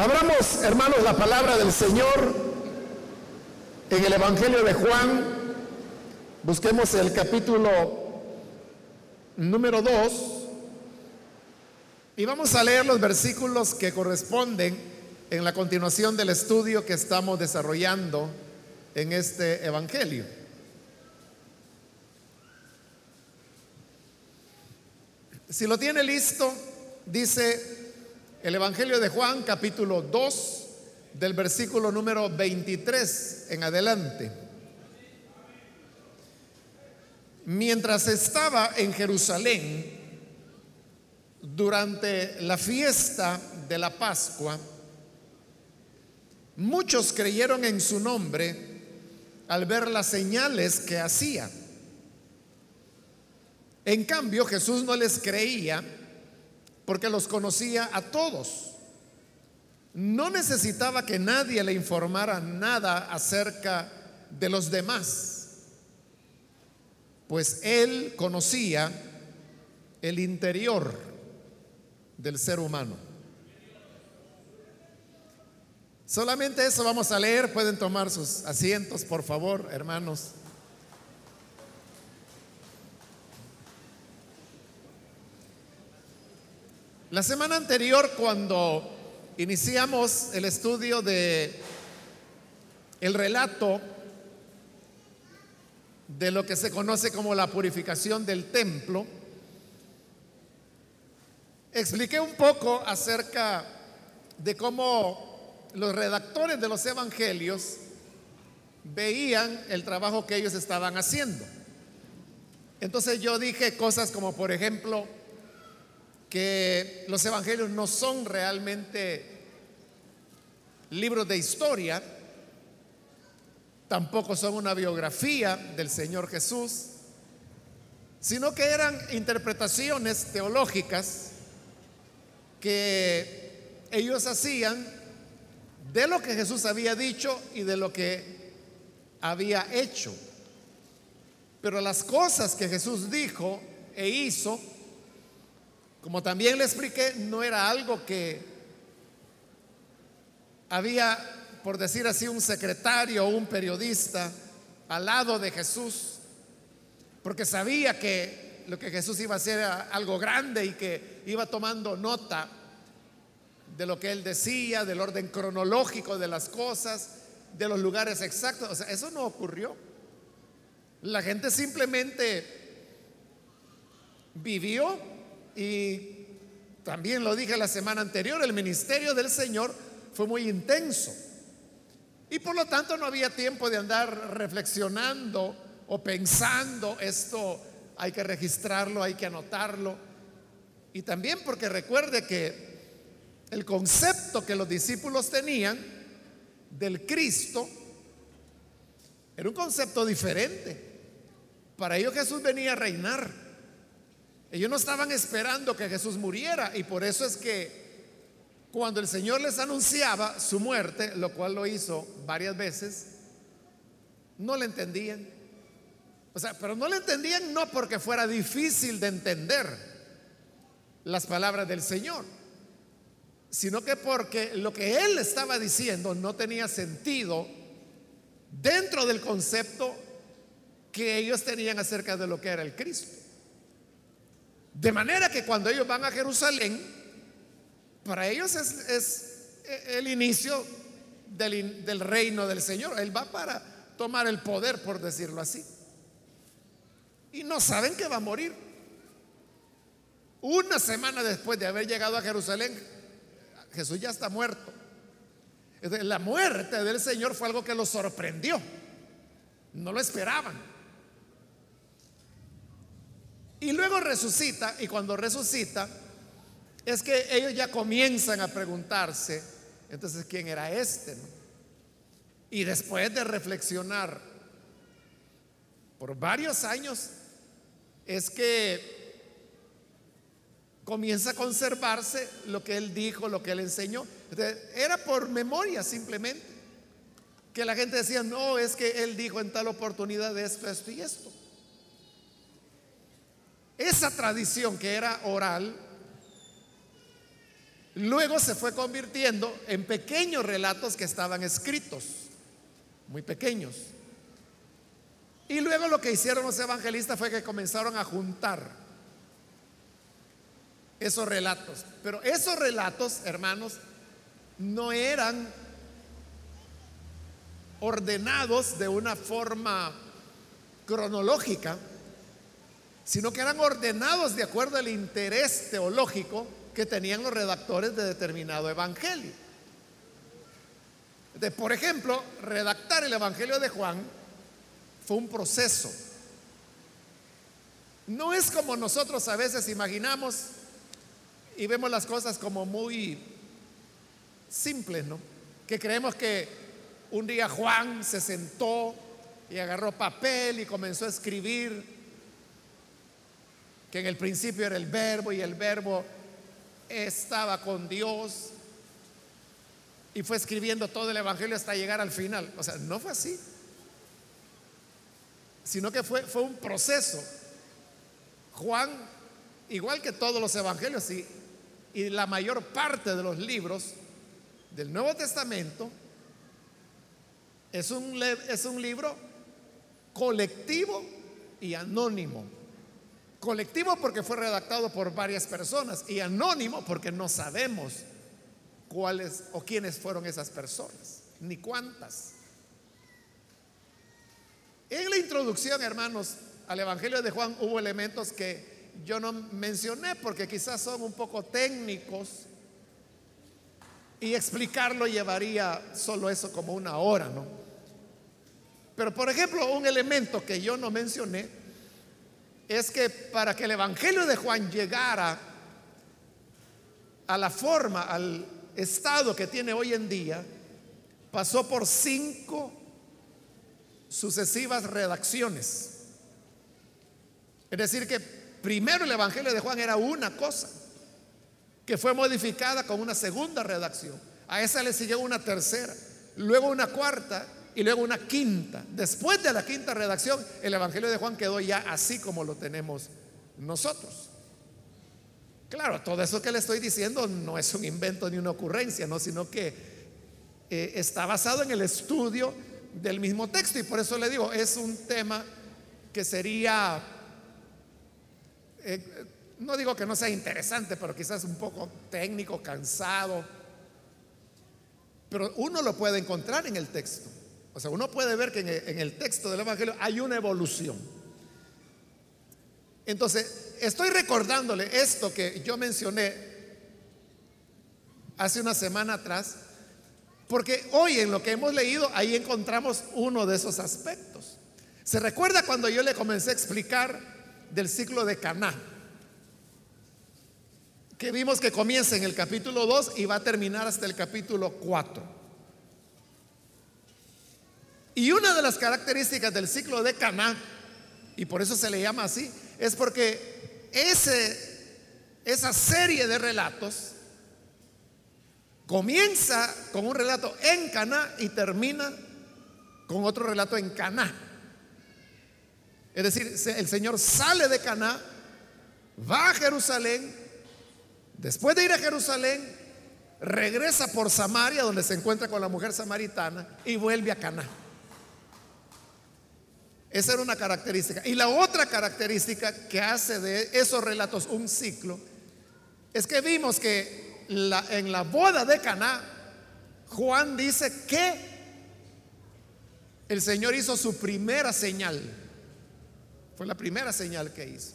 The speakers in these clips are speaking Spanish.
Abramos, hermanos, la palabra del Señor en el Evangelio de Juan. Busquemos el capítulo número 2 y vamos a leer los versículos que corresponden en la continuación del estudio que estamos desarrollando en este Evangelio. Si lo tiene listo, dice el Evangelio de Juan, capítulo 2, del versículo número 23 en adelante. Mientras estaba en Jerusalén, durante la fiesta de la Pascua, muchos creyeron en su nombre al ver las señales que hacía. En cambio, Jesús no les creía porque los conocía a todos. No necesitaba que nadie le informara nada acerca de los demás, pues él conocía el interior del ser humano. Solamente eso vamos a leer. Pueden tomar sus asientos, por favor, hermanos. La semana anterior, cuando iniciamos el estudio de el relato de lo que se conoce como la purificación del templo, expliqué un poco acerca de cómo los redactores de los evangelios veían el trabajo que ellos estaban haciendo. Entonces yo dije cosas como, por ejemplo, que los evangelios no son realmente libros de historia, tampoco son una biografía del Señor Jesús, sino que eran interpretaciones teológicas que ellos hacían de lo que Jesús había dicho y de lo que había hecho. Pero las cosas que Jesús dijo e hizo como también le expliqué, no era algo que había, por decir así, un secretario o un periodista al lado de Jesús, porque sabía que lo que Jesús iba a hacer era algo grande y que iba tomando nota de lo que él decía, del orden cronológico de las cosas, de los lugares exactos. O sea, eso no ocurrió. La gente simplemente vivió y también lo dije la semana anterior, el ministerio del Señor fue muy intenso. Y por lo tanto no había tiempo de andar reflexionando o pensando, esto hay que registrarlo, hay que anotarlo. Y también porque recuerde que el concepto que los discípulos tenían del Cristo era un concepto diferente. Para ellos Jesús venía a reinar. Ellos no estaban esperando que Jesús muriera y por eso es que cuando el Señor les anunciaba su muerte, lo cual lo hizo varias veces, no le entendían. O sea, pero no le entendían no porque fuera difícil de entender las palabras del Señor, sino que porque lo que Él estaba diciendo no tenía sentido dentro del concepto que ellos tenían acerca de lo que era el Cristo. De manera que cuando ellos van a Jerusalén, para ellos es, el inicio del, del, reino del Señor. Él va para tomar el poder, por decirlo así. Y no saben que va a morir. Una semana después de haber llegado a Jerusalén, Jesús ya está muerto. La muerte del Señor fue algo que los sorprendió. No lo esperaban. Y luego resucita, y cuando resucita, es que ellos ya comienzan a preguntarse, entonces, ¿quién era este? Y después de reflexionar por varios años, es que comienza a conservarse lo que él dijo, lo que él enseñó. era por memoria simplemente. Que la gente decía, no, es que él dijo en tal oportunidad esto, esto y esto. Esa tradición que era oral luego se fue convirtiendo en pequeños relatos que estaban escritos, muy pequeños. Y luego lo que hicieron los evangelistas fue que comenzaron a juntar esos relatos. Pero esos relatos, hermanos, no eran ordenados de una forma cronológica, sino que eran ordenados de acuerdo al interés teológico que tenían los redactores de determinado evangelio. De, por ejemplo, redactar el Evangelio de Juan fue un proceso. No es como nosotros a veces imaginamos y vemos las cosas como muy simples, ¿no? Que creemos que un día Juan se sentó y agarró papel y comenzó a escribir que en el principio era el verbo y el verbo estaba con Dios y fue escribiendo todo el Evangelio hasta llegar al final. O sea, no fue así, sino que fue, fue un proceso. Juan, igual que todos los Evangelios y, y la mayor parte de los libros del Nuevo Testamento, es un, es un libro colectivo y anónimo. Colectivo porque fue redactado por varias personas y anónimo porque no sabemos cuáles o quiénes fueron esas personas, ni cuántas. En la introducción, hermanos, al Evangelio de Juan hubo elementos que yo no mencioné porque quizás son un poco técnicos y explicarlo llevaría solo eso como una hora, ¿no? Pero por ejemplo, un elemento que yo no mencioné es que para que el Evangelio de Juan llegara a la forma, al estado que tiene hoy en día, pasó por cinco sucesivas redacciones. Es decir, que primero el Evangelio de Juan era una cosa, que fue modificada con una segunda redacción. A esa le siguió una tercera, luego una cuarta y luego una quinta. Después de la quinta redacción, el Evangelio de Juan quedó ya así como lo tenemos nosotros. Claro, todo eso que le estoy diciendo no es un invento ni una ocurrencia, ¿no? sino que eh, está basado en el estudio del mismo texto. Y por eso le digo, es un tema que sería, eh, no digo que no sea interesante, pero quizás un poco técnico, cansado. Pero uno lo puede encontrar en el texto. O sea, uno puede ver que en el texto del Evangelio hay una evolución. Entonces, estoy recordándole esto que yo mencioné hace una semana atrás, porque hoy en lo que hemos leído, ahí encontramos uno de esos aspectos. ¿Se recuerda cuando yo le comencé a explicar del ciclo de Caná? Que vimos que comienza en el capítulo 2 y va a terminar hasta el capítulo 4. Y una de las características del ciclo de Caná, y por eso se le llama así, es porque ese, esa serie de relatos comienza con un relato en Caná y termina con otro relato en Caná. Es decir, el Señor sale de Caná, va a Jerusalén, después de ir a Jerusalén, regresa por Samaria, donde se encuentra con la mujer samaritana, y vuelve a Caná. Esa era una característica. Y la otra característica que hace de esos relatos un ciclo es que vimos que en la boda de Caná, Juan dice que el Señor hizo su primera señal. Fue la primera señal que hizo.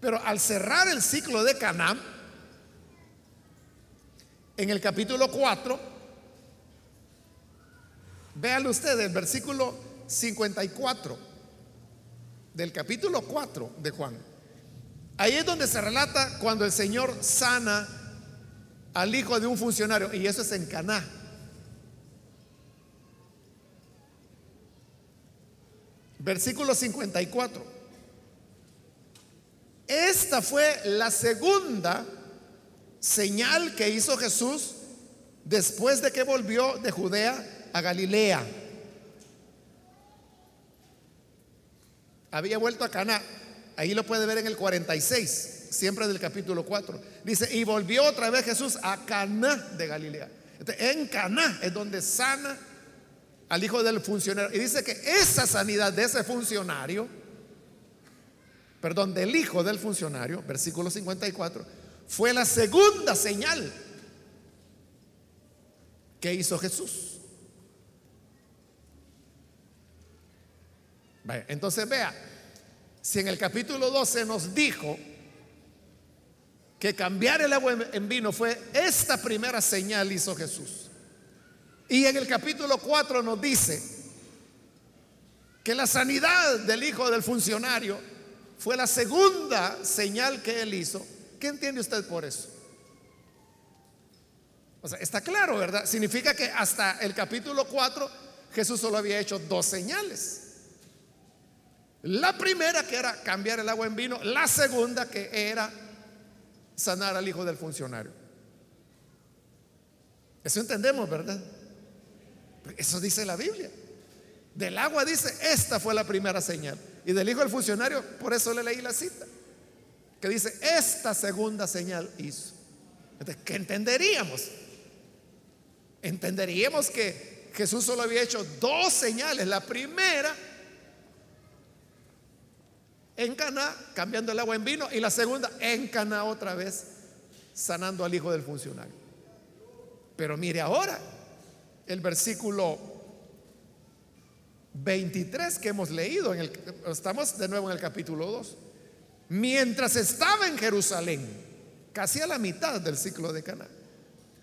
Pero al cerrar el ciclo de Caná, en el capítulo 4, Véalo usted, el versículo 54 del capítulo 4 de Juan. Ahí es donde se relata cuando el Señor sana al hijo de un funcionario, y eso es en Caná. Versículo 54. Esta fue la segunda señal que hizo Jesús después de que volvió de Judea a Galilea. Había vuelto a Cana. Ahí lo puede ver en el 46. siempre del capítulo 4. Dice, y volvió otra vez Jesús a Caná de Galilea. en Caná es donde sana al hijo del funcionario. Y dice que esa sanidad de ese funcionario, perdón, del hijo del funcionario, versículo 54, fue la segunda señal que hizo Jesús. Entonces vea, si en el capítulo 12 nos dijo que cambiar el agua en vino fue esta primera señal hizo Jesús. Y en el capítulo 4 nos dice que la sanidad del hijo del funcionario fue la segunda señal que él hizo. ¿Qué entiende usted por eso? O sea, está claro, ¿verdad? Significa que hasta el capítulo 4 Jesús solo había hecho dos señales. La primera que era cambiar el agua en vino, la segunda que era sanar al hijo del funcionario. Eso entendemos, ¿verdad? Eso dice la Biblia. Del agua dice, esta fue la primera señal. Y del hijo del funcionario, por eso le leí la cita, que dice, esta segunda señal hizo. Entonces, ¿qué entenderíamos? Entenderíamos que Jesús solo había hecho dos señales. La primera en Caná, cambiando el agua en vino, y la segunda en Caná otra vez, sanando al hijo del funcionario. Pero mire ahora, el versículo 23 que hemos leído, en el, estamos de nuevo en el capítulo 2. Mientras estaba en Jerusalén, casi a la mitad del ciclo de Caná,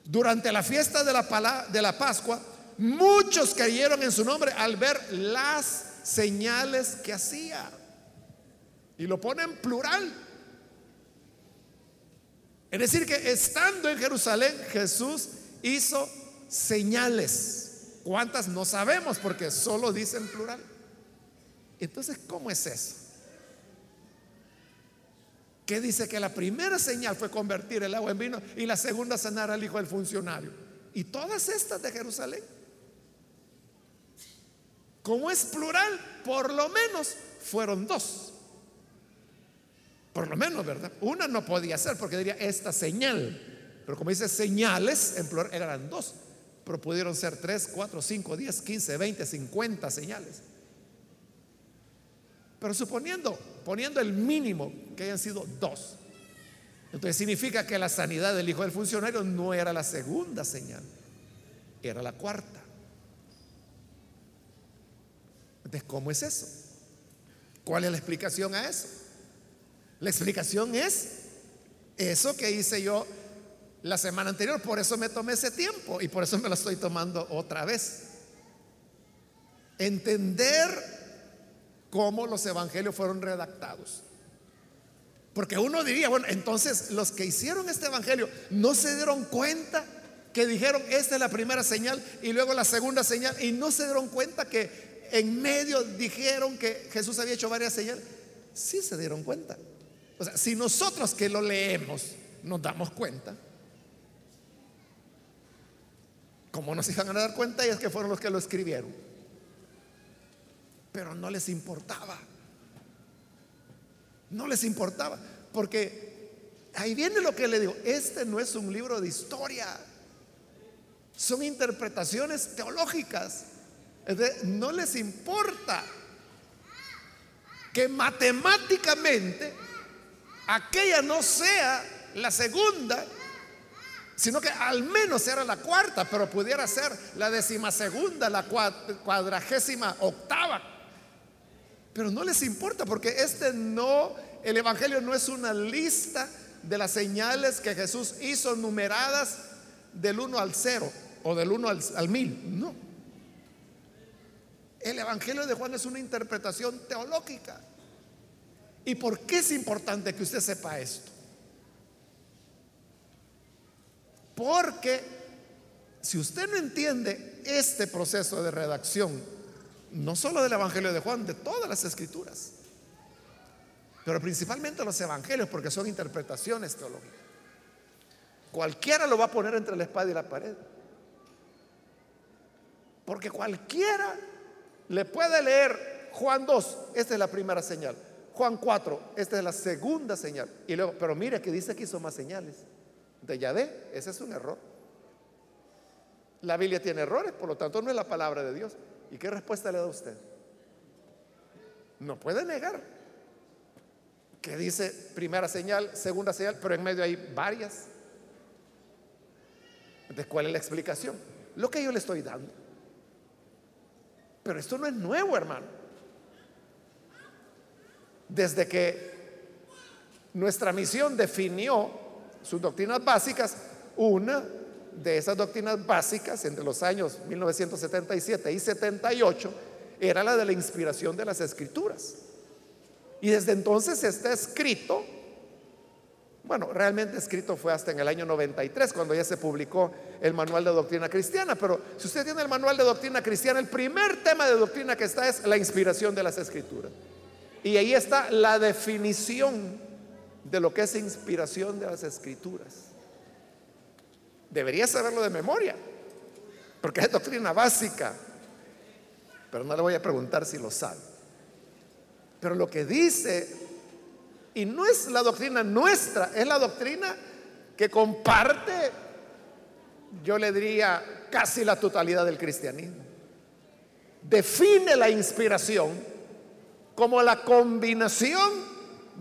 durante la fiesta de la, de la Pascua, muchos creyeron en su nombre al ver las señales que hacía. Y lo pone en plural. Es decir, que estando en Jerusalén, Jesús hizo señales. ¿Cuántas? No sabemos porque solo dice en plural. Entonces, ¿cómo es eso? ¿Qué dice que la primera señal fue convertir el agua en vino y la segunda sanar al hijo del funcionario? Y todas estas de Jerusalén. Como es plural, por lo menos fueron dos. Por lo menos, ¿verdad? Una no podía ser porque diría esta señal. Pero como dice señales, en plural eran dos. Pero pudieron ser tres, cuatro, cinco, diez, quince, veinte, cincuenta señales. Pero suponiendo, poniendo el mínimo que hayan sido dos. Entonces significa que la sanidad del hijo del funcionario no era la segunda señal, era la cuarta. Entonces, ¿cómo es eso? ¿Cuál es la explicación a eso? La explicación es eso que hice yo la semana anterior, por eso me tomé ese tiempo y por eso me lo estoy tomando otra vez. Entender cómo los evangelios fueron redactados. Porque uno diría, bueno, entonces los que hicieron este evangelio no se dieron cuenta que dijeron, esta es la primera señal y luego la segunda señal, y no se dieron cuenta que en medio dijeron que Jesús había hecho varias señales. Sí se dieron cuenta. O sea, si nosotros que lo leemos nos damos cuenta, ¿cómo nos iban a dar cuenta? Y es que fueron los que lo escribieron. Pero no les importaba. No les importaba. Porque ahí viene lo que le digo. Este no es un libro de historia. Son interpretaciones teológicas. no les importa que matemáticamente aquella no sea la segunda, sino que al menos era la cuarta, pero pudiera ser la decimasegunda, la cuadragésima octava. Pero no les importa porque este no, el Evangelio no es una lista de las señales que Jesús hizo numeradas del 1 al 0 o del 1 al, al 1000. No. El Evangelio de Juan es una interpretación teológica. ¿Y por qué es importante que usted sepa esto? Porque si usted no entiende este proceso de redacción, no solo del Evangelio de Juan, de todas las escrituras, pero principalmente los evangelios, porque son interpretaciones teológicas, cualquiera lo va a poner entre la espada y la pared. Porque cualquiera le puede leer Juan 2, esta es la primera señal. Juan 4, esta es la segunda señal. Y luego, pero mire que dice que hizo más señales. De Yahvé, ese es un error. La Biblia tiene errores, por lo tanto no es la palabra de Dios. ¿Y qué respuesta le da usted? No puede negar que dice primera señal, segunda señal, pero en medio hay varias. ¿De cuál es la explicación? Lo que yo le estoy dando. Pero esto no es nuevo, hermano. Desde que nuestra misión definió sus doctrinas básicas, una de esas doctrinas básicas entre los años 1977 y 78 era la de la inspiración de las escrituras. Y desde entonces está escrito, bueno, realmente escrito fue hasta en el año 93, cuando ya se publicó el manual de doctrina cristiana, pero si usted tiene el manual de doctrina cristiana, el primer tema de doctrina que está es la inspiración de las escrituras. Y ahí está la definición de lo que es inspiración de las escrituras. Debería saberlo de memoria, porque es doctrina básica, pero no le voy a preguntar si lo sabe. Pero lo que dice, y no es la doctrina nuestra, es la doctrina que comparte, yo le diría, casi la totalidad del cristianismo. Define la inspiración como la combinación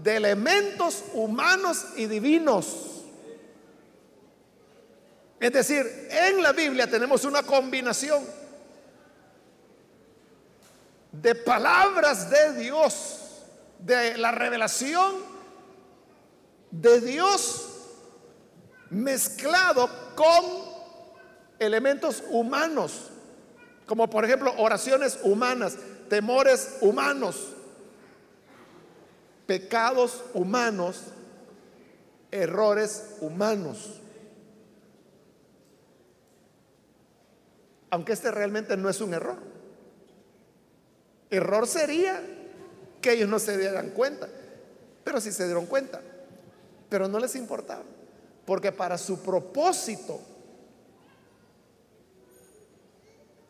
de elementos humanos y divinos. Es decir, en la Biblia tenemos una combinación de palabras de Dios, de la revelación de Dios mezclado con elementos humanos, como por ejemplo oraciones humanas, temores humanos, pecados humanos, errores humanos. Aunque este realmente no es un error. Error sería que ellos no se dieran cuenta, pero sí se dieron cuenta, pero no les importaba, porque para su propósito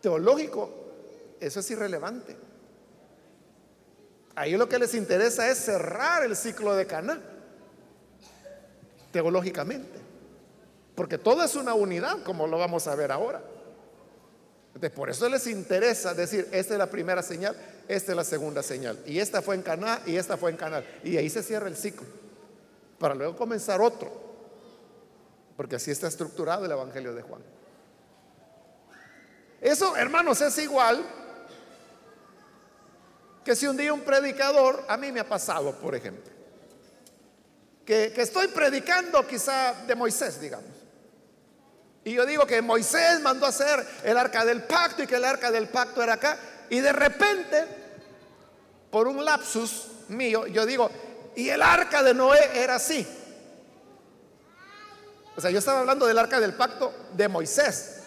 teológico eso es irrelevante. Ahí lo que les interesa es cerrar el ciclo de Caná, teológicamente, porque todo es una unidad, como lo vamos a ver ahora. por eso les interesa decir, esta es la primera señal, esta es la segunda señal, y esta fue en Caná y esta fue en Caná, y ahí se cierra el ciclo, para luego comenzar otro, porque así está estructurado el Evangelio de Juan. Eso, hermanos, es igual que si un día un predicador, a mí me ha pasado, por ejemplo, que, estoy predicando quizá de Moisés, digamos. Y yo digo que Moisés mandó a hacer el arca del pacto y que el arca del pacto era acá. Y de repente, por un lapsus mío, yo digo, y el arca de Noé era así. O sea, yo estaba hablando del arca del pacto de Moisés.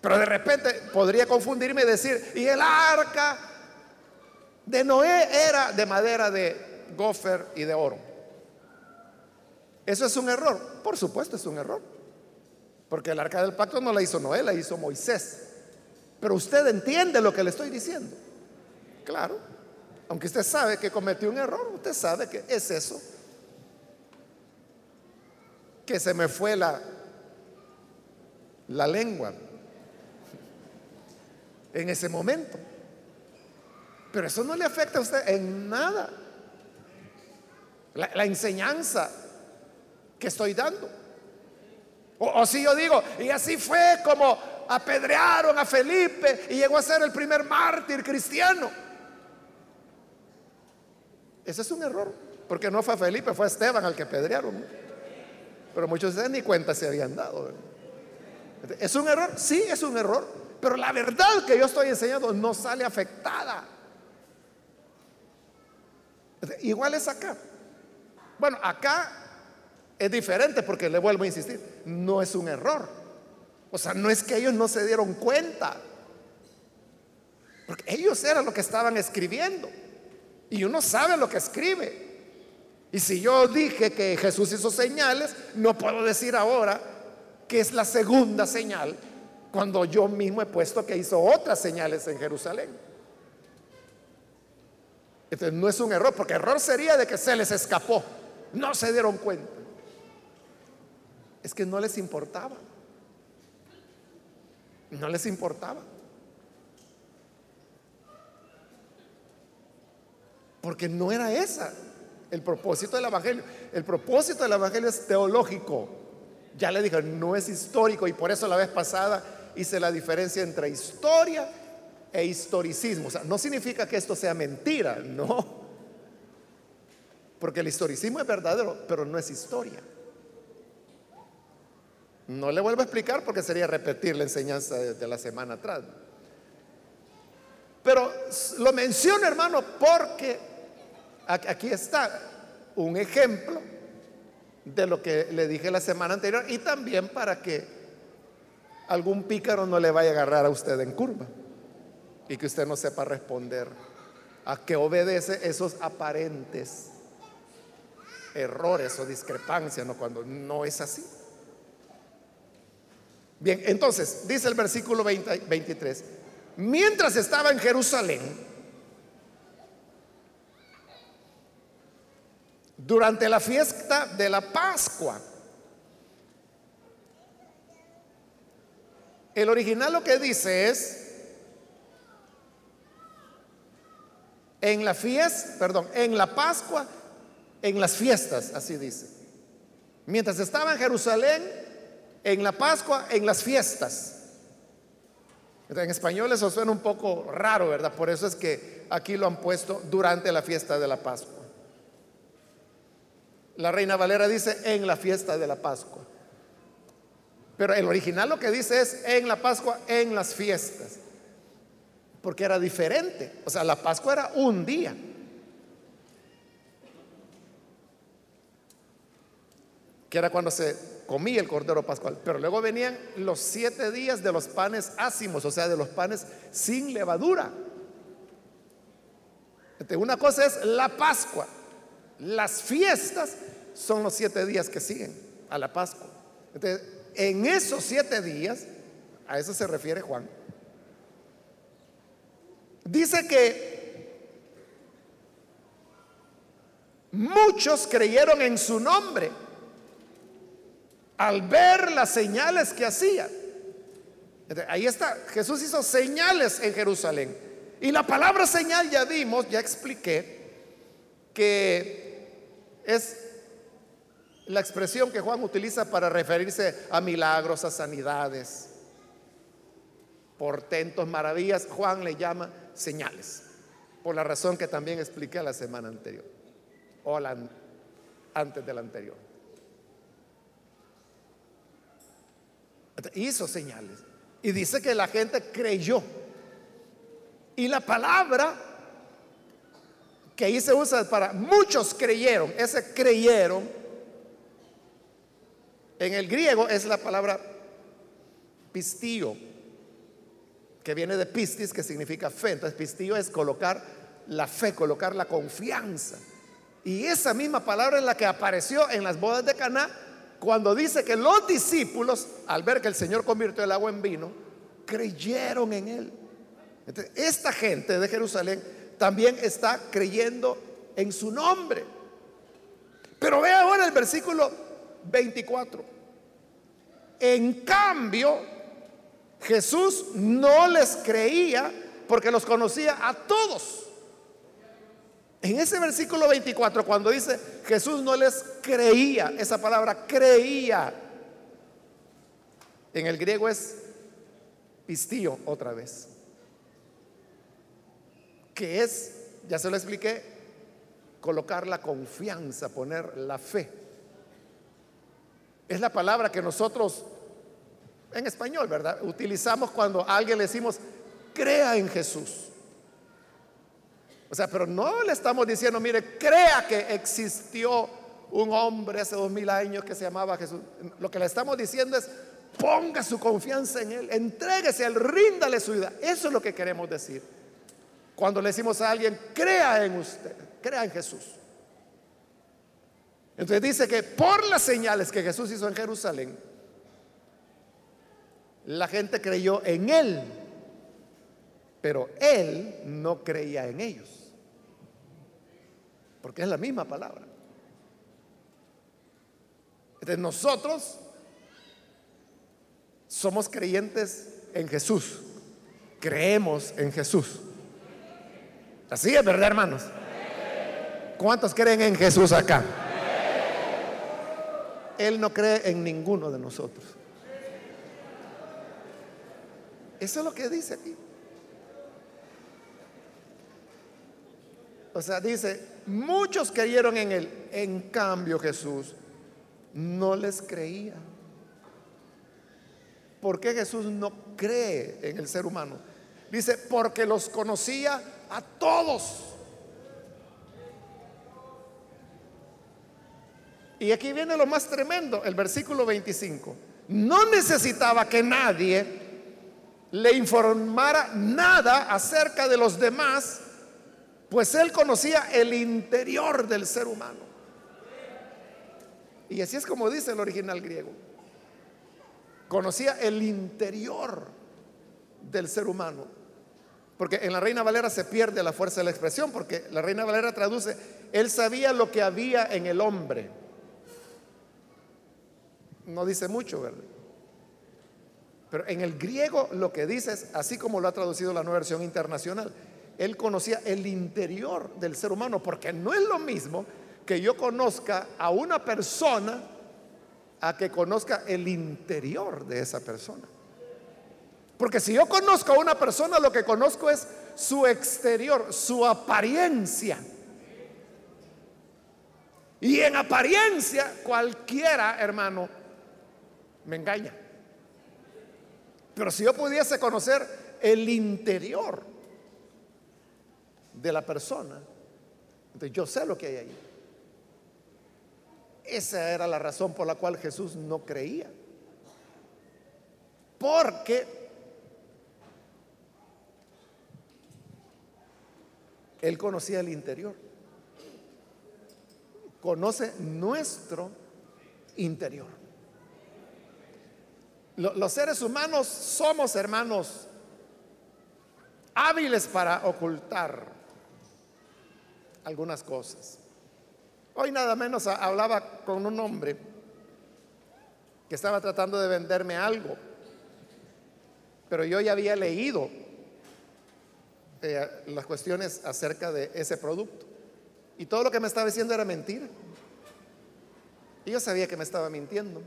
Pero de repente podría confundirme y decir, y el arca de Noé era de madera de gofer y de oro. ¿Eso es un error? Por supuesto es un error. Porque el arca del pacto no la hizo Noé, la hizo Moisés. Pero usted entiende lo que le estoy diciendo. Claro. Aunque usted sabe que cometió un error, usted sabe que es eso. Que se me fue la, la lengua en ese momento. Pero eso no le afecta a usted en nada. La, enseñanza que estoy dando. O, si yo digo, y así fue como apedrearon a Felipe y llegó a ser el primer mártir cristiano. Ese es un error, porque no fue Felipe, fue Esteban al que apedrearon. Pero muchos de ni cuenta se habían dado. ¿Es un error? Sí, es un error. Pero la verdad que yo estoy enseñando no sale afectada. Igual es acá. Bueno, acá es diferente porque le vuelvo a insistir, no es un error. O sea, no es que ellos no se dieron cuenta. Porque ellos eran lo que estaban escribiendo. Y uno sabe lo que escribe. Y si yo dije que Jesús hizo señales, no puedo decir ahora que es la segunda señal cuando yo mismo he puesto que hizo otras señales en Jerusalén. Entonces no es un error, porque error sería de que se les escapó, no se dieron cuenta. Es que no les importaba. No les importaba. Porque no era esa el propósito del Evangelio. El propósito del Evangelio es teológico. Ya le dije, no es histórico y por eso la vez pasada hice la diferencia entre historia e historicismo. O sea, no significa que esto sea mentira, no. Porque el historicismo es verdadero, pero no es historia. No le vuelvo a explicar porque sería repetir la enseñanza de, la semana atrás. Pero lo menciono, hermano, porque aquí está un ejemplo de lo que le dije la semana anterior y también para que algún pícaro no le vaya a agarrar a usted en curva y que usted no sepa responder a qué obedece esos aparentes errores o discrepancias, ¿no? cuando no es así. Bien, entonces, dice el versículo 23, mientras estaba en Jerusalén, durante la fiesta de la Pascua, el original lo que dice es, en la fiesta, perdón, en la Pascua, en las fiestas, así dice. Mientras estaba en Jerusalén, en la Pascua, en las fiestas. En español eso suena un poco raro, ¿verdad? Por eso es que aquí lo han puesto durante la fiesta de la Pascua. La Reina Valera dice en la fiesta de la Pascua. Pero el original lo que dice es en la Pascua, en las fiestas. Porque era diferente. O sea, la Pascua era un día. Que era cuando se comía el cordero pascual. Pero luego venían los siete días de los panes ácimos, o sea, de los panes sin levadura. una cosa es la Pascua. Las fiestas son los siete días que siguen a la Pascua. Entonces, en esos siete días, a eso se refiere Juan, dice que muchos creyeron en su nombre al ver las señales que hacía. Ahí está, Jesús hizo señales en Jerusalén. Y la palabra señal ya vimos, ya expliqué, que es la expresión que Juan utiliza para referirse a milagros, a sanidades, portentos, maravillas. Juan le llama señales, por la razón que también expliqué la semana anterior, o antes de la anterior. Hizo señales. Y dice que la gente creyó. Y la palabra que ahí se usa para muchos creyeron, ese creyeron, en el griego es la palabra pistío, que viene de pistis, que significa fe. Entonces, pistío es colocar la fe, colocar la confianza. Y esa misma palabra es la que apareció en las bodas de Caná cuando dice que los discípulos, al ver que el Señor convirtió el agua en vino, creyeron en Él. esta gente de Jerusalén también está creyendo en su nombre. Pero ve ahora el versículo 24. En cambio, Jesús no les creía porque los conocía a todos. En ese versículo 24, cuando dice Jesús no les creía, esa palabra creía, en el griego es pistío otra vez, que es, ya se lo expliqué, colocar la confianza, poner la fe. Es la palabra que nosotros, en español, ¿verdad? Utilizamos cuando a alguien le decimos, crea en Jesús. O sea, pero no le estamos diciendo, mire, crea que existió un hombre hace dos mil años que se llamaba Jesús. Lo que le estamos diciendo es, ponga su confianza en Él, entréguese a Él, ríndale su vida. Eso es lo que queremos decir. Cuando le decimos a alguien, crea en usted, crea en Jesús. Entonces dice que por las señales que Jesús hizo en Jerusalén, la gente creyó en Él, pero Él no creía en ellos. porque es la misma palabra. Entonces nosotros somos creyentes en Jesús, creemos en Jesús. Así es, ¿verdad, hermanos? ¿Cuántos creen en Jesús acá? Él no cree en ninguno de nosotros. Eso es lo que dice aquí. O sea, dice, muchos creyeron en él, en cambio Jesús no les creía. ¿Por qué Jesús no cree en el ser humano? Dice, porque los conocía a todos. Y aquí viene lo más tremendo, el versículo 25. No necesitaba que nadie le informara nada acerca de los demás, pues él conocía el interior del ser humano. Y así es como dice el original griego. Conocía el interior del ser humano. Porque en la Reina Valera se pierde la fuerza de la expresión, porque la Reina Valera traduce, él sabía lo que había en el hombre. No dice mucho, ¿verdad? Pero en el griego lo que dice es, así como lo ha traducido la nueva versión internacional, él conocía el interior del ser humano, porque no es lo mismo que yo conozca a una persona a que conozca el interior de esa persona. Porque si yo conozco a una persona, lo que conozco es su exterior, su apariencia. Y en apariencia, cualquiera, hermano, me engaña. Pero si yo pudiese conocer el interior de la persona, entonces yo sé lo que hay ahí. Esa era la razón por la cual Jesús no creía. Porque Él conocía el interior. Conoce nuestro interior. Los seres humanos somos hermanos hábiles para ocultar algunas cosas. Hoy nada menos hablaba con un hombre que estaba tratando de venderme algo, pero yo ya había leído eh, las cuestiones acerca de ese producto. Y todo lo que me estaba diciendo era mentira. Y yo sabía que me estaba mintiendo.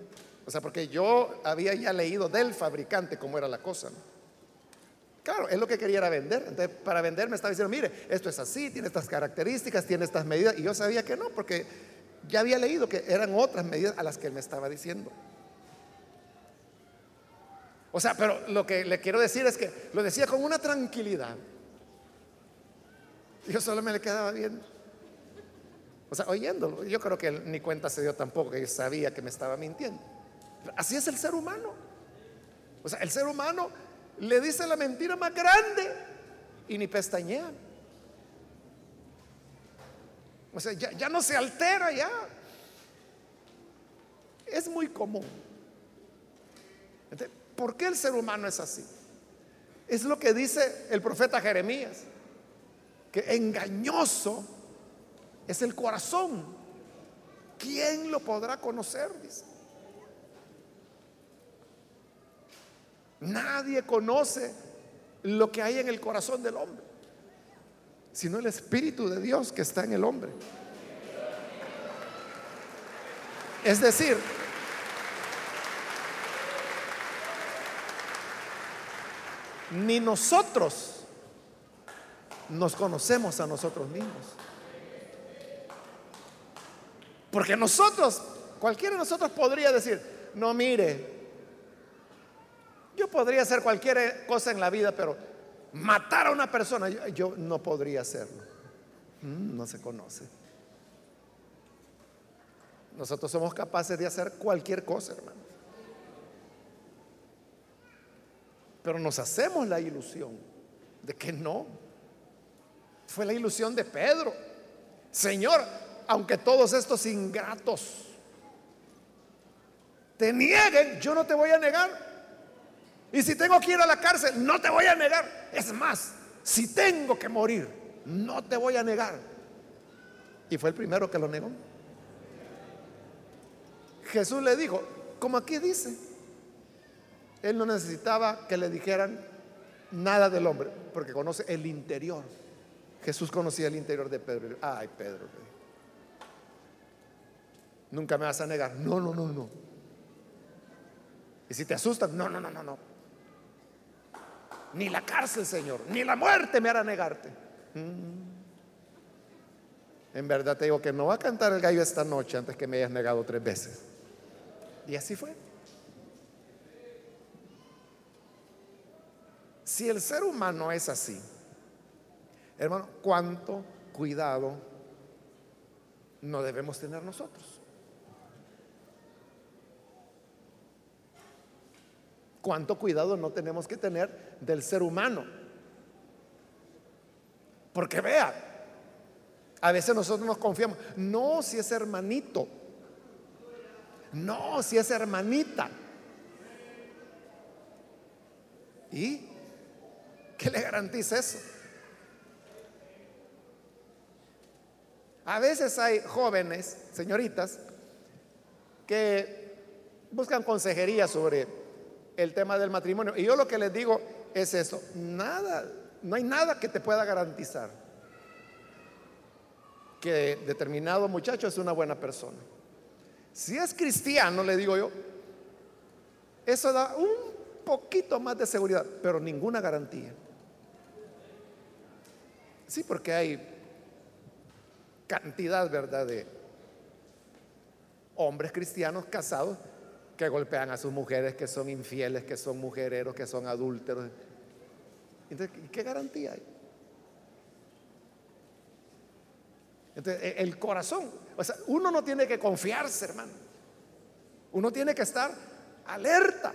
O sea, porque yo había ya leído del fabricante cómo era la cosa. Claro, es lo que quería era vender. Entonces, para vender me estaba diciendo, mire, esto es así, tiene estas características, tiene estas medidas. Y yo sabía que no, porque ya había leído que eran otras medidas a las que él me estaba diciendo. O sea, pero lo que le quiero decir es que lo decía con una tranquilidad. Yo solo me le quedaba viendo. O sea, oyéndolo. Yo creo que él ni cuenta se dio tampoco, que sabía que me estaba mintiendo. Así es el ser humano. O sea, el ser humano le dice la mentira más grande y ni pestañea. O sea, ya, ya no se altera ya. Es muy común. ¿Por qué el ser humano es así? Es lo que dice el profeta Jeremías que engañoso es el corazón. ¿Quién lo podrá conocer? Dice. Nadie conoce lo que hay en el corazón del hombre, sino el Espíritu de Dios que está en el hombre. Es decir, ni nosotros nos conocemos a nosotros mismos. Porque nosotros, cualquiera de nosotros podría decir, no mire, yo podría hacer cualquier cosa en la vida, pero matar a una persona, yo, no podría hacerlo. Mm, no se conoce. Nosotros somos capaces de hacer cualquier cosa, hermano. Pero nos hacemos la ilusión de que no. Fue la ilusión de Pedro. Señor, aunque todos estos ingratos te nieguen, yo no te voy a negar. Y si tengo que ir a la cárcel, no te voy a negar. Es más, si tengo que morir, no te voy a negar. Y fue el primero que lo negó. Jesús le dijo, como aquí dice, él no necesitaba que le dijeran nada del hombre, porque conoce el interior. Jesús conocía el interior de Pedro. Ay, Pedro, nunca me vas a negar. No, no, no, no. Y si te asustan, no, no, no, no, no. Ni la cárcel, Señor, ni la muerte me hará negarte. Mm. En verdad te digo que no va a cantar el gallo esta noche antes que me hayas negado tres veces. Y así fue. Si el ser humano es así, hermano, ¿cuánto cuidado no debemos tener nosotros? ¿Cuánto cuidado no tenemos que tener del ser humano? Porque vea, a veces nosotros nos confiamos, no si es hermanito, no si es hermanita. ¿Y qué le garantiza eso? A veces hay jóvenes, señoritas, que buscan consejería sobre el tema del matrimonio. Y yo lo que les digo es eso, nada, no hay nada que te pueda garantizar que determinado muchacho es una buena persona. Si es cristiano, le digo yo, eso da un poquito más de seguridad, pero ninguna garantía. Sí, porque hay cantidad, ¿verdad?, de hombres cristianos casados que golpean a sus mujeres, que son infieles, que son mujereros, que son adúlteros. Entonces, ¿qué garantía hay? Entonces, e, el corazón, o sea, uno no tiene que confiarse, hermano. Uno tiene que estar alerta.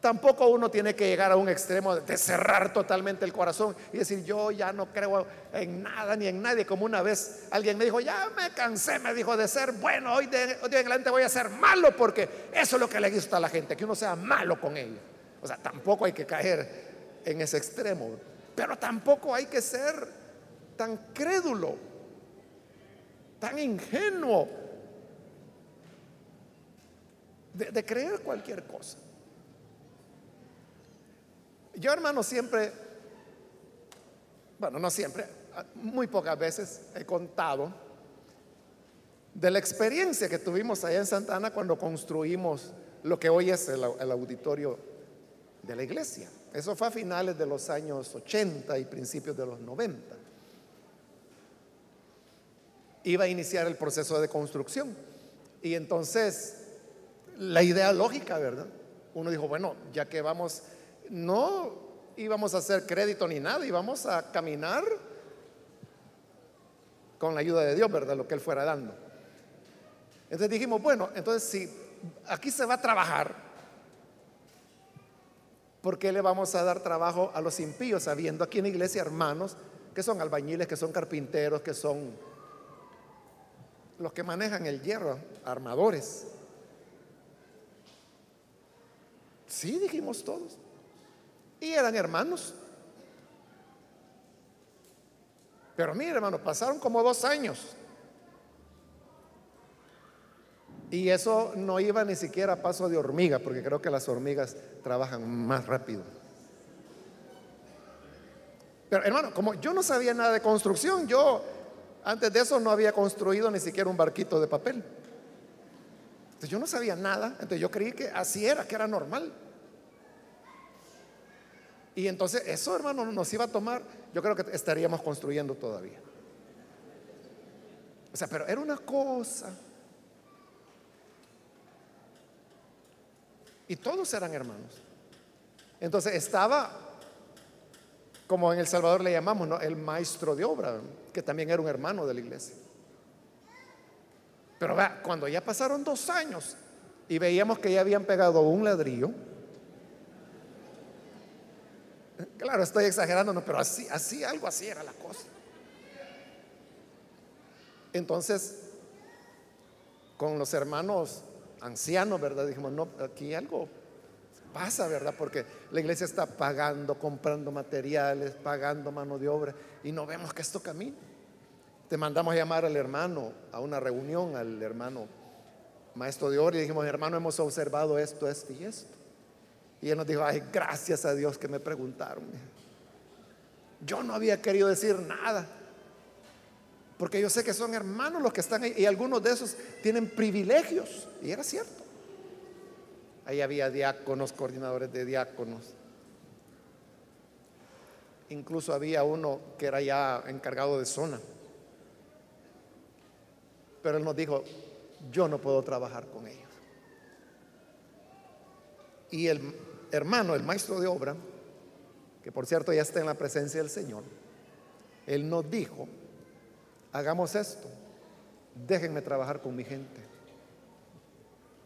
Tampoco uno tiene que llegar a un extremo de cerrar totalmente el corazón y decir, yo ya no creo en nada ni en nadie. Como una vez alguien me dijo, ya me cansé, me dijo, de ser bueno, hoy de, hoy de adelante voy a ser malo porque eso es lo que le gusta a la gente, que uno sea malo con ellos. O sea, tampoco hay que caer en ese extremo, pero tampoco hay que ser tan crédulo, tan ingenuo de creer cualquier cosa. Yo, hermano, siempre, bueno, no siempre, muy pocas veces he contado de la experiencia que tuvimos allá en Santana cuando construimos lo que hoy es el, auditorio de la iglesia. Eso fue a finales de los años 80 y principios de los 90. Iba a iniciar el proceso de construcción. Y entonces, la idea lógica, ¿verdad? Uno dijo, bueno, ya que vamos no íbamos a hacer crédito ni nada, íbamos a caminar con la ayuda de Dios, ¿verdad? Lo que Él fuera dando. Entonces dijimos, bueno, entonces si aquí se va a trabajar, ¿por qué le vamos a dar trabajo a los impíos, sabiendo aquí en la iglesia hermanos que son albañiles, que son carpinteros, que son los que manejan el hierro, armadores? Sí, dijimos todos. Y eran hermanos. Pero mire, hermano, pasaron como dos años. Y eso no iba ni siquiera a paso de hormiga, porque creo que las hormigas trabajan más rápido. Pero hermano, como yo no sabía nada de construcción, yo antes de eso no había construido ni siquiera un barquito de papel. Entonces yo no sabía nada, entonces yo creí que así era, que era normal. Y entonces eso, hermano, nos iba a tomar, yo creo que estaríamos construyendo todavía. O sea, pero era una cosa. Y todos eran hermanos. Entonces estaba, como en El Salvador le llamamos, el maestro de obra, que también era un hermano de la iglesia. Pero cuando ya pasaron dos años y veíamos que ya habían pegado un ladrillo, Claro, estoy exagerando, no, pero así, así, algo así era la cosa. Entonces, con los hermanos ancianos, ¿verdad? Dijimos, no, aquí algo Pasa, ¿verdad? Porque la iglesia está pagando, comprando materiales, pagando mano de obra y no vemos que esto camina. Te mandamos a llamar al hermano a una reunión, al hermano maestro de obra y dijimos, hermano, hemos observado esto, esto y esto. Y él nos dijo, ay, gracias a Dios que me preguntaron. Yo no había querido decir nada. Porque yo sé que son hermanos los que están ahí y algunos de esos tienen privilegios. Y era cierto. Ahí había diáconos, coordinadores de diáconos. Incluso había uno que era ya encargado de zona. Pero él nos dijo, yo no puedo trabajar con ellos. Y el hermano, el maestro de obra, que por cierto ya está en la presencia del Señor, él nos dijo, hagamos esto, déjenme trabajar con mi gente,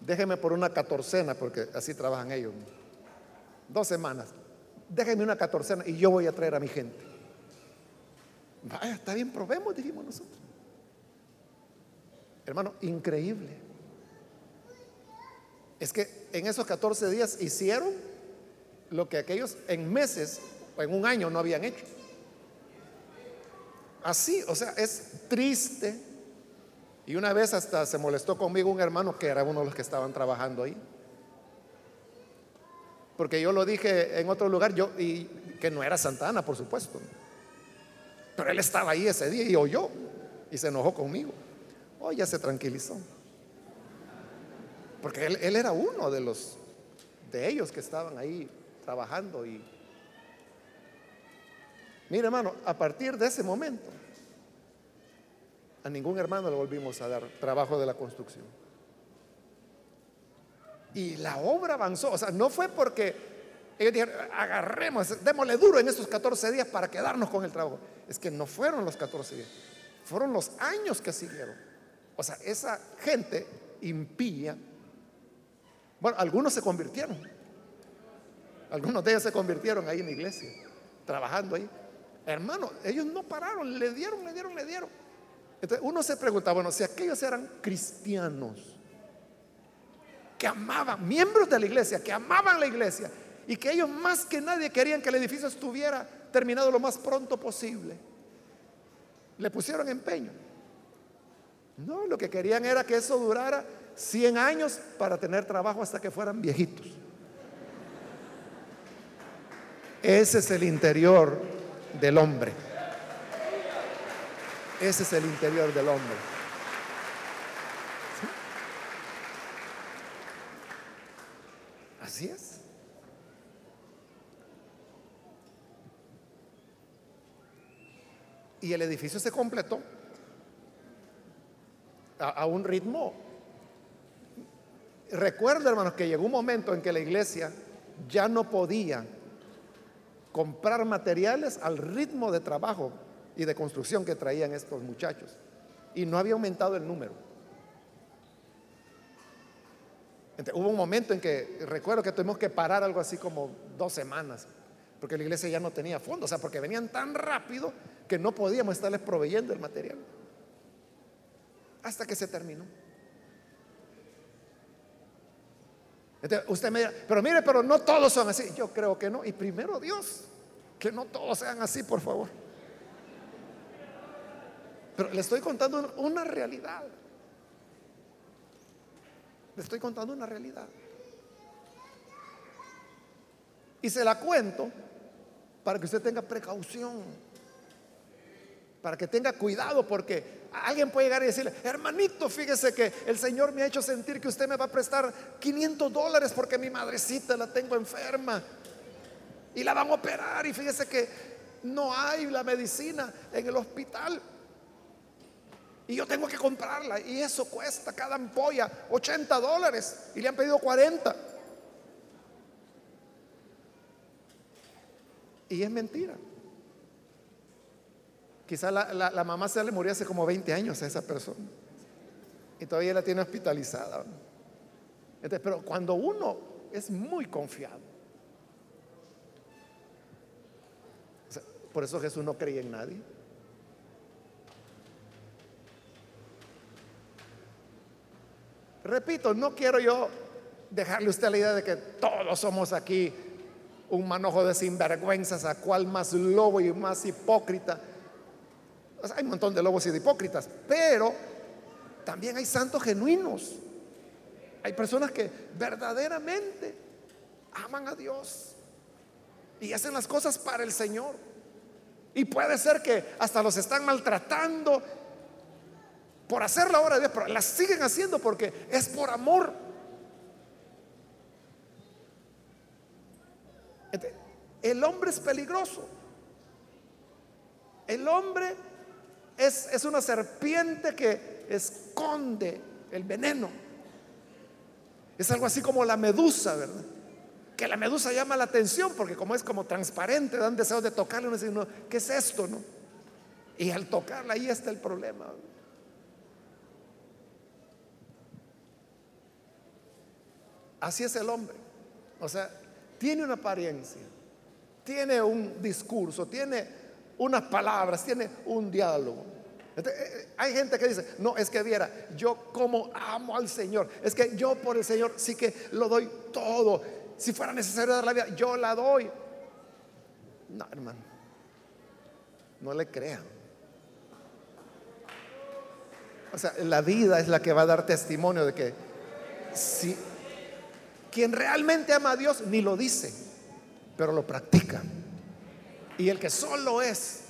déjenme por una catorcena, porque así trabajan ellos, dos semanas, déjenme una catorcena y yo voy a traer a mi gente. Vaya, está bien, probemos, dijimos nosotros. Hermano, increíble. Es que en esos 14 días hicieron lo que aquellos en meses o en un año no habían hecho. Así, o sea, es triste. Y una vez hasta se molestó conmigo un hermano que era uno de los que estaban trabajando ahí. Porque yo lo dije en otro lugar, yo, y que no era Santana, por supuesto. Pero él estaba ahí ese día y oyó y se enojó conmigo. Hoy ya se tranquilizó. Porque él, él, era uno de los de ellos que estaban ahí trabajando y mire hermano, a partir de ese momento a ningún hermano le volvimos a dar trabajo de la construcción. Y la obra avanzó, o sea, no fue porque ellos dijeron, agarremos, démosle duro en estos 14 días para quedarnos con el trabajo. Es que no fueron los 14 días, fueron los años que siguieron. O sea, esa gente impía, bueno, algunos se convirtieron, algunos de ellos se convirtieron ahí en la iglesia, trabajando ahí. Hermano, ellos no pararon, le dieron, le dieron, le dieron. Entonces uno se pregunta, bueno, si aquellos eran cristianos, que amaban, miembros de la iglesia, que amaban la iglesia, y que ellos más que nadie querían que el edificio estuviera terminado lo más pronto posible, le pusieron empeño. No, lo que querían era que eso durara 100 años para tener trabajo hasta que fueran viejitos. Ese es el interior del hombre. Ese es el interior del hombre. Así es. Y el edificio se completó a, un ritmo. Recuerdo, hermanos, que llegó un momento en que la iglesia ya no podía comprar materiales al ritmo de trabajo y de construcción que traían estos muchachos. Y no había aumentado el número. hubo un momento en que recuerdo que tuvimos que parar algo así como dos semanas, porque la iglesia ya no tenía fondos, o sea, porque venían tan rápido que no podíamos estarles proveyendo el material hasta que se terminó. Usted me dirá, pero mire, pero no todos son así. Yo creo que no. Y primero Dios, que no todos sean así, por favor. Pero le estoy contando una realidad. Le estoy contando una realidad. Y se la cuento para que usted tenga precaución, para que tenga cuidado, porque Alguien puede llegar y decirle, hermanito, fíjese que el Señor me ha hecho sentir que usted me va a prestar 500 dólares porque mi madrecita la tengo enferma y la van a operar y fíjese que no hay la medicina en el hospital. Y yo tengo que comprarla y eso cuesta cada ampolla 80 dólares y le han pedido 40. Y es mentira. Quizá la, mamá se le murió hace como 20 años a esa persona. Y todavía la tiene hospitalizada. pero cuando uno es muy confiado, por eso Jesús no creía en nadie. Repito, no quiero yo dejarle usted la idea de que todos somos aquí un manojo de sinvergüenzas, a cual más lobo y más hipócrita. Hay un montón de lobos y de hipócritas, pero también hay santos genuinos. Hay personas que verdaderamente aman a Dios y hacen las cosas para el Señor. Y puede ser que hasta los están maltratando por hacer la obra de Dios, pero las siguen haciendo porque es por amor. El hombre es peligroso. El hombre es, una serpiente que esconde el veneno. Es algo así como la medusa, ¿verdad? Que la medusa llama la atención porque como es como transparente, dan deseo de tocarla uno dice, ¿qué es esto? No? Y al tocarla ahí está el problema. Así es el hombre. O sea, tiene una apariencia, tiene un discurso, tiene unas palabras, tiene un diálogo. Eh, eh, hay gente que dice, no, es que viera, yo como amo al Señor, es que yo por el Señor sí que lo doy todo. Si fuera necesario dar la vida, yo la doy. No, hermano, no le crean. O sea, la vida es la que va a dar testimonio de que si quien realmente ama a Dios ni lo dice, pero lo practica. Y el que solo es,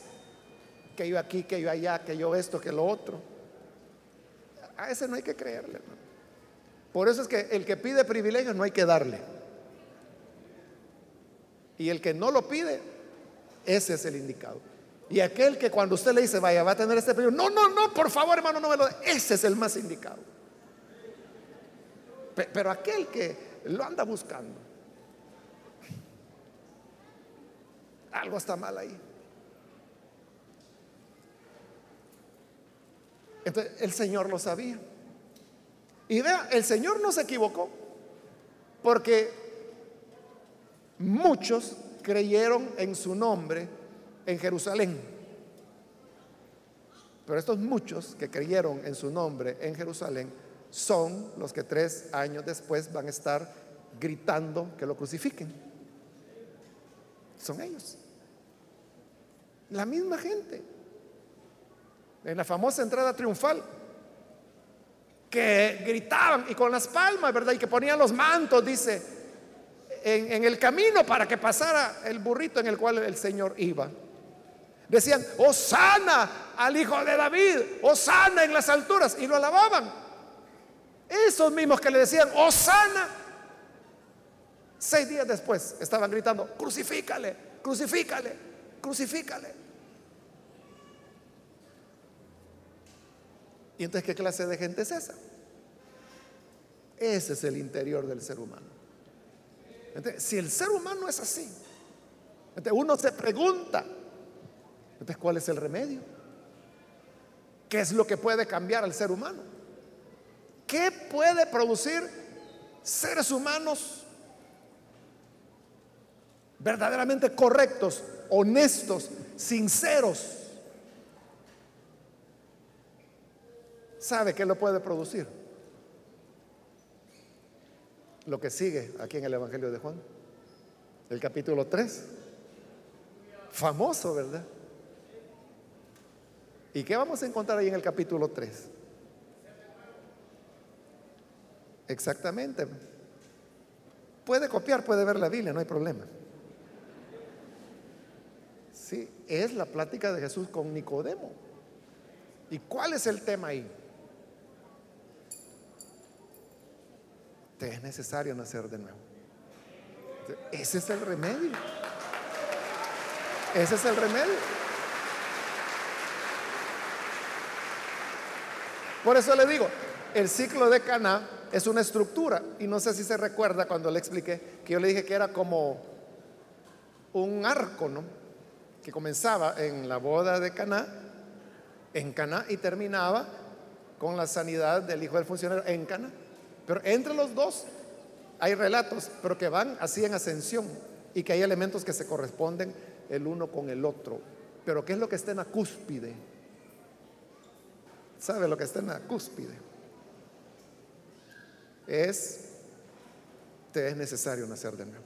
que yo aquí, que yo allá, que yo esto, que lo otro, a ese no hay que creerle. Por eso es que el que pide privilegios no hay que darle. Y el que no lo pide, ese es el indicado. Y aquel que cuando usted le dice, vaya, va a tener este privilegio, no, no, no, por favor, hermano, no me lo dé. Ese es el más indicado. Pero aquel que lo anda buscando. Algo está mal ahí. Entonces el Señor lo sabía. Y vea, el Señor no se equivocó, porque muchos creyeron en su nombre en Jerusalén. Pero estos muchos que creyeron en su nombre en Jerusalén son los que tres años después van a estar gritando que lo crucifiquen. Son ellos. La misma gente. En la famosa entrada triunfal. Que gritaban y con las palmas, ¿verdad? Y que ponían los mantos, dice, en, el camino para que pasara el burrito en el cual el Señor iba. Decían, Osana al hijo de David, Osana en las alturas. Y lo alababan. Esos mismos que le decían, Osana, seis días después estaban gritando, crucifícale, crucifícale, crucifícale. ¿Y entonces qué clase de gente es esa? Ese es el interior del ser humano. Si el ser humano es así, entonces uno se pregunta, entonces ¿cuál es el remedio? ¿Qué es lo que puede cambiar al ser humano? ¿Qué puede producir seres humanos verdaderamente correctos, honestos, sinceros? ¿Sabe qué lo puede producir? Lo que sigue aquí en el Evangelio de Juan, el capítulo 3. Famoso, ¿verdad? ¿Y qué vamos a encontrar ahí en el capítulo 3? Exactamente. Puede copiar, puede ver la Biblia, no hay problema. Sí, es la plática de Jesús con Nicodemo. ¿Y cuál es el tema ahí? Te es necesario nacer de nuevo. Ese es el remedio. Ese es el remedio. Por eso le digo, el ciclo de Caná es una estructura. Y no sé si se recuerda cuando le expliqué que yo le dije que era como un arco, ¿no? Que comenzaba en la boda de Caná, en Caná, y terminaba con la sanidad del hijo del funcionario en Caná. Pero entre los dos hay relatos, pero que van así en ascensión y que hay elementos que se corresponden el uno con el otro. Pero ¿qué es lo que está en la cúspide? ¿Sabe lo que está en la cúspide? es te es necesario nacer de nuevo.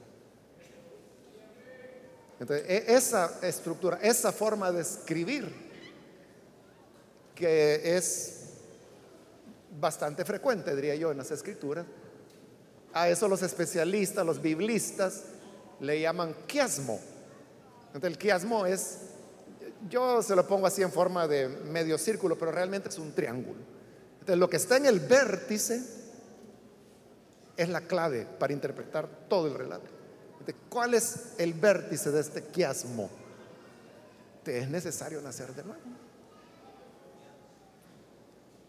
Entonces, e, esa estructura, esa forma de escribir, que es bastante frecuente, diría yo, en las escrituras, a eso los especialistas, los biblistas, le llaman quiasmo. Entonces, el quiasmo es, yo se lo pongo así en forma de medio círculo, pero realmente es un triángulo. Entonces, lo que está en el vértice es la clave para interpretar todo el relato. ¿Cuál es el vértice de este quiasmo? Te es necesario nacer de nuevo.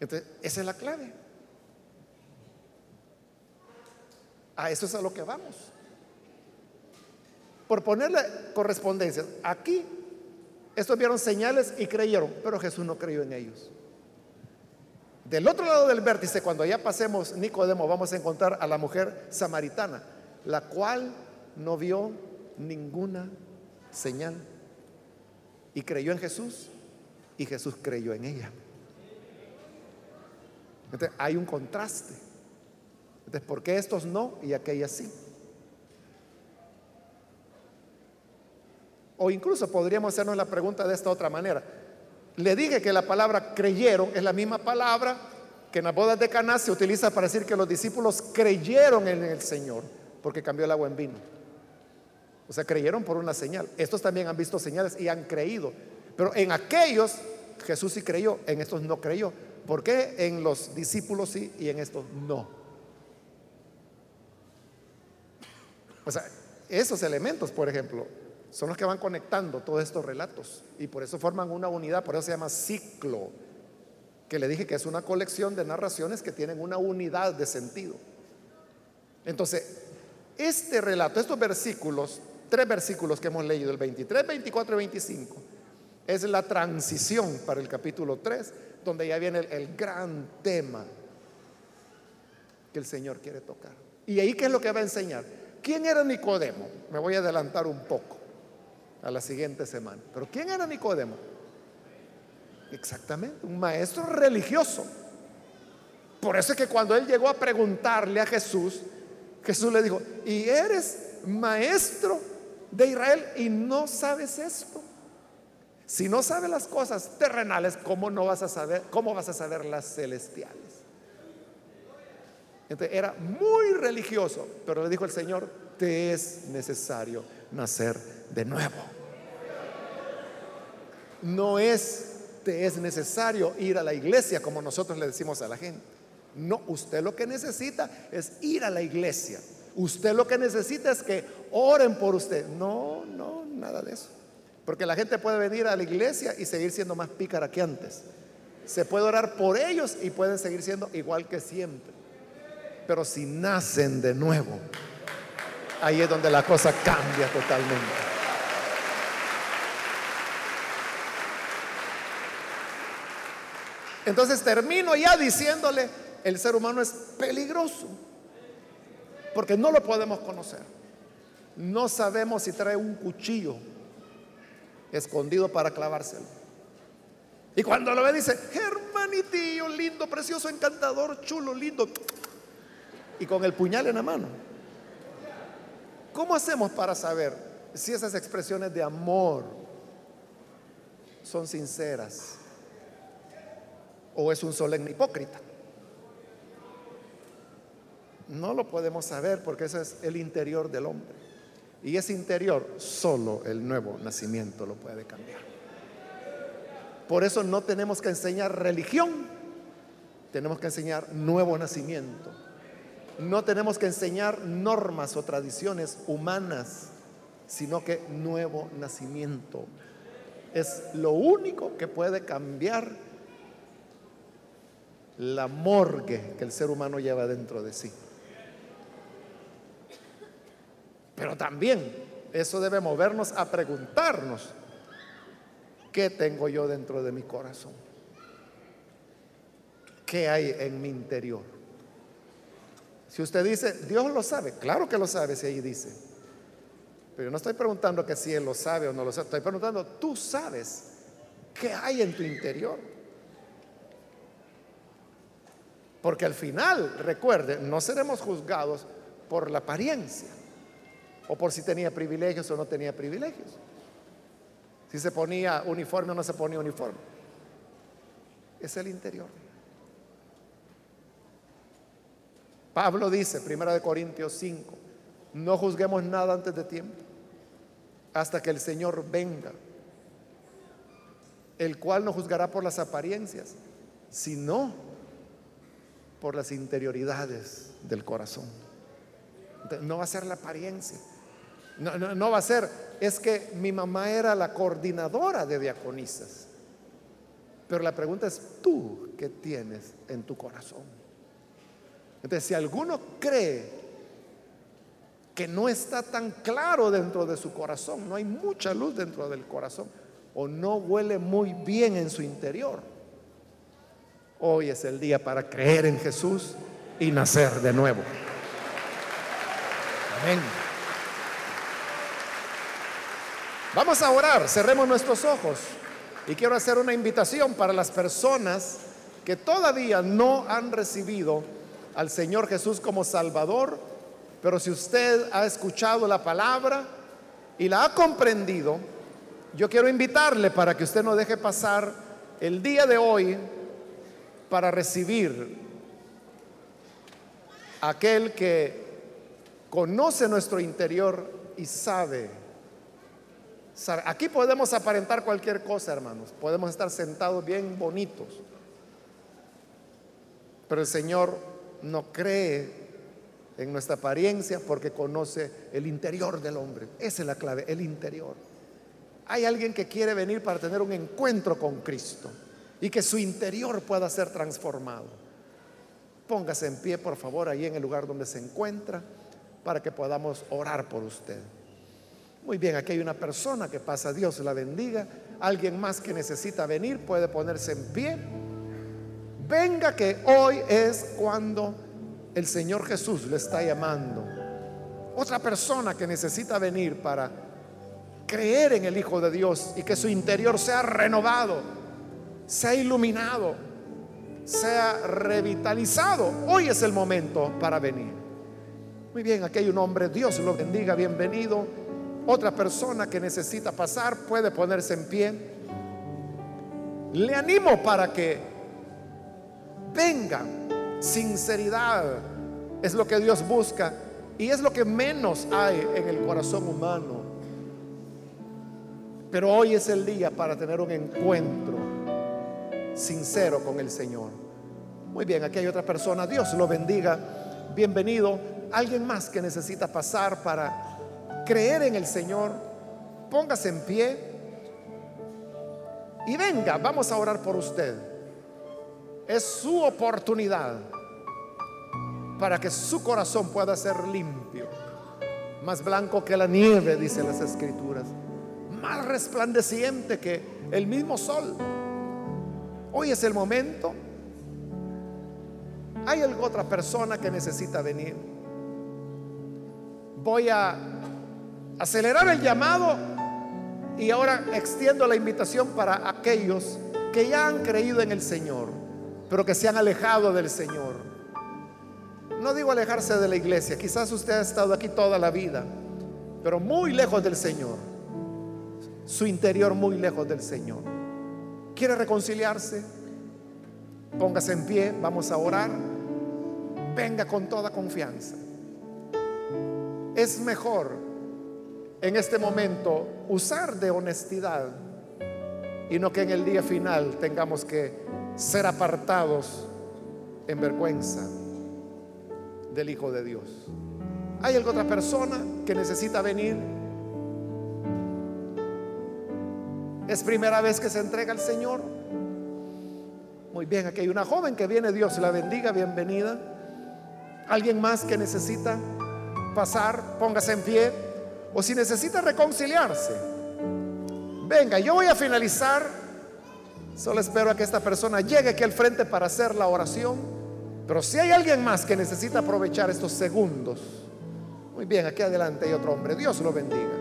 Entonces, esa es la clave. A eso es a lo que vamos. Por ponerle correspondencia, aquí estos vieron señales y creyeron, pero Jesús no creyó en ellos. Del otro lado del vértice, cuando ya pasemos Nicodemo, vamos a encontrar a la mujer samaritana, la cual no vio ninguna señal y creyó en Jesús y Jesús creyó en ella. Hay un contraste. Entonces, ¿por qué estos no y aquellas sí? O incluso podríamos hacernos la pregunta de esta otra manera. Le dije que la palabra creyeron es la misma palabra que en las bodas de Caná se utiliza para decir que los discípulos creyeron en el Señor porque cambió el agua en vino. O sea, creyeron por una señal. Estos también han visto señales y han creído. Pero en aquellos Jesús sí creyó, en estos no creyó. ¿Por qué en los discípulos sí y en estos no? O sea, esos elementos, por ejemplo, son los que van conectando todos estos relatos y por eso forman una unidad, por eso se llama ciclo, que le dije que es una colección de narraciones que tienen una unidad de sentido. Entonces, este relato, estos versículos, tres versículos que hemos leído, el 23, 24 y 25, es la transición para el capítulo 3 donde ya viene el, gran tema que el Señor quiere tocar. ¿Y ahí qué es lo que va a enseñar? ¿Quién era Nicodemo? Me voy a adelantar un poco a la siguiente semana. Pero ¿quién era Nicodemo? Exactamente, un maestro religioso. Por eso es que cuando él llegó a preguntarle a Jesús, Jesús le dijo, ¿y eres maestro de Israel y no sabes esto? Si no sabes las cosas terrenales, ¿cómo no vas a saber, cómo vas a saber las celestiales? Entonces era muy religioso, pero le dijo el Señor, te es necesario nacer de nuevo. No es, te es necesario ir a la iglesia como nosotros le decimos a la gente. No, usted lo que necesita es ir a la iglesia. Usted lo que necesita es que oren por usted. No, no, nada de eso. Porque la gente puede venir a la iglesia y seguir siendo más pícara que antes. Se puede orar por ellos y pueden seguir siendo igual que siempre. Pero si nacen de nuevo, ahí es donde la cosa cambia totalmente. Entonces termino ya diciéndole, el ser humano es peligroso, porque no lo podemos conocer. No sabemos si trae un cuchillo escondido para clavárselo. Y cuando lo ve dice, hermanitillo, lindo, precioso, encantador, chulo, lindo. Y con el puñal en la mano. ¿Cómo hacemos para saber si esas expresiones de amor son sinceras o es un solemne hipócrita? No lo podemos saber porque ese es el interior del hombre. Y ese interior solo el nuevo nacimiento lo puede cambiar. Por eso no tenemos que enseñar religión, tenemos que enseñar nuevo nacimiento. No tenemos que enseñar normas o tradiciones humanas, sino que nuevo nacimiento. Es lo único que puede cambiar la morgue que el ser humano lleva dentro de sí. Pero también eso debe movernos a preguntarnos, ¿qué tengo yo dentro de mi corazón? ¿Qué hay en mi interior? Si usted dice, Dios lo sabe, claro que lo sabe si ahí dice. Pero no estoy preguntando que si Él lo sabe o no lo sabe, estoy preguntando, tú sabes qué hay en tu interior. Porque al final, recuerde, no seremos juzgados por la apariencia o por si tenía privilegios o no tenía privilegios. Si se ponía uniforme o no se ponía uniforme. Es el interior. Pablo dice, 1 Corintios 5, no juzguemos nada antes de tiempo, hasta que el Señor venga, el cual no juzgará por las apariencias, sino por las interioridades del corazón. No va a ser la apariencia. No, va a ser, es que mi mamá era la coordinadora de diaconisas. Pero la pregunta es, ¿tú qué tienes en tu corazón? Entonces, si alguno cree que no está tan claro dentro de su corazón, no hay mucha luz dentro del corazón, o no huele muy bien en su interior, hoy es el día para creer en Jesús y nacer de nuevo. Amén. Vamos a orar, cerremos nuestros ojos. Y quiero hacer una invitación para las personas que todavía no han recibido al Señor Jesús como Salvador, pero si usted ha escuchado la palabra y la ha comprendido, yo quiero invitarle para que usted no deje pasar el día de hoy para recibir aquel que conoce nuestro interior y sabe, Aquí podemos aparentar cualquier cosa, hermanos. Podemos estar sentados bien bonitos. Pero el Señor no cree en nuestra apariencia porque conoce el interior del hombre. Esa es la clave, el interior. Hay alguien que quiere venir para tener un encuentro con Cristo y que su interior pueda ser transformado. Póngase en pie, por favor, ahí en el lugar donde se encuentra para que podamos orar por usted. Muy bien, aquí hay una persona que pasa, Dios la bendiga. Alguien más que necesita venir puede ponerse en pie. Venga que hoy es cuando el Señor Jesús le está llamando. Otra persona que necesita venir para creer en el Hijo de Dios y que su interior sea renovado, sea iluminado, sea revitalizado. Hoy es el momento para venir. Muy bien, aquí hay un hombre, Dios lo bendiga, bienvenido. Otra persona que necesita pasar puede ponerse en pie. Le animo para que venga. Sinceridad es lo que Dios busca y es lo que menos hay en el corazón humano. Pero hoy es el día para tener un encuentro sincero con el Señor. Muy bien, aquí hay otra persona. Dios lo bendiga. Bienvenido. Alguien más que necesita pasar para creer en el Señor. Póngase en pie. Y venga, vamos a orar por usted. Es su oportunidad para que su corazón pueda ser limpio, más blanco que la nieve, dicen las escrituras, más resplandeciente que el mismo sol. Hoy es el momento. ¿Hay alguna otra persona que necesita venir? Voy a acelerar el llamado y ahora extiendo la invitación para aquellos que ya han creído en el Señor pero que se han alejado del Señor. No digo alejarse de la iglesia, quizás usted ha estado aquí toda la vida, pero muy lejos del Señor. Su interior muy lejos del Señor. ¿Quiere reconciliarse? Póngase en pie, vamos a orar. Venga con toda confianza. Es mejor en este momento usar de honestidad y no que en el día final tengamos que ser apartados en vergüenza del Hijo de Dios. ¿Hay alguna otra persona que necesita venir? ¿Es primera vez que se entrega al Señor? Muy bien, aquí hay una joven que viene, Dios la bendiga, bienvenida. ¿Alguien más que necesita pasar? Póngase en pie. O si necesita reconciliarse. Venga, yo voy a finalizar Solo espero a que esta persona llegue aquí al frente para hacer la oración. Pero si hay alguien más que necesita aprovechar estos segundos, muy bien, aquí adelante hay otro hombre. Dios lo bendiga.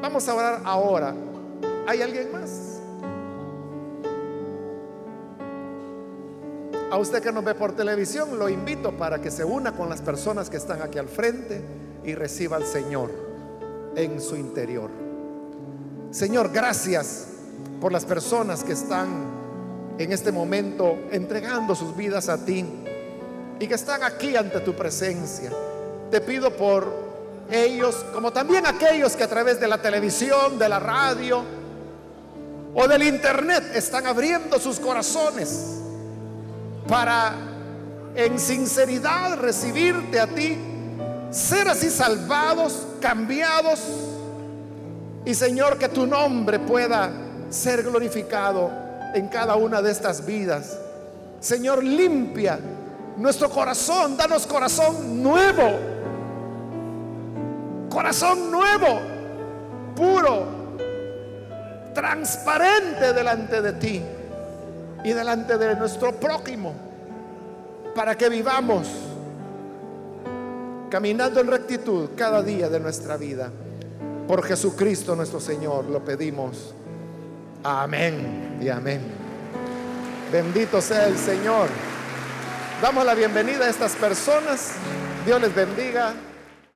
Vamos a orar ahora. ¿Hay alguien más? A usted que nos ve por televisión, lo invito para que se una con las personas que están aquí al frente y reciba al Señor en su interior. Señor, gracias por las personas que están en este momento entregando sus vidas a ti y que están aquí ante tu presencia. Te pido por ellos, como también aquellos que a través de la televisión, de la radio o del internet están abriendo sus corazones para en sinceridad recibirte a ti, ser así salvados, cambiados y Señor que tu nombre pueda ser glorificado en cada una de estas vidas. Señor, limpia nuestro corazón, danos corazón nuevo, corazón nuevo, puro, transparente delante de ti y delante de nuestro prójimo, para que vivamos caminando en rectitud cada día de nuestra vida. Por Jesucristo nuestro Señor lo pedimos. Amén y amén. Bendito sea el Señor. Damos la bienvenida a estas personas. Dios les bendiga.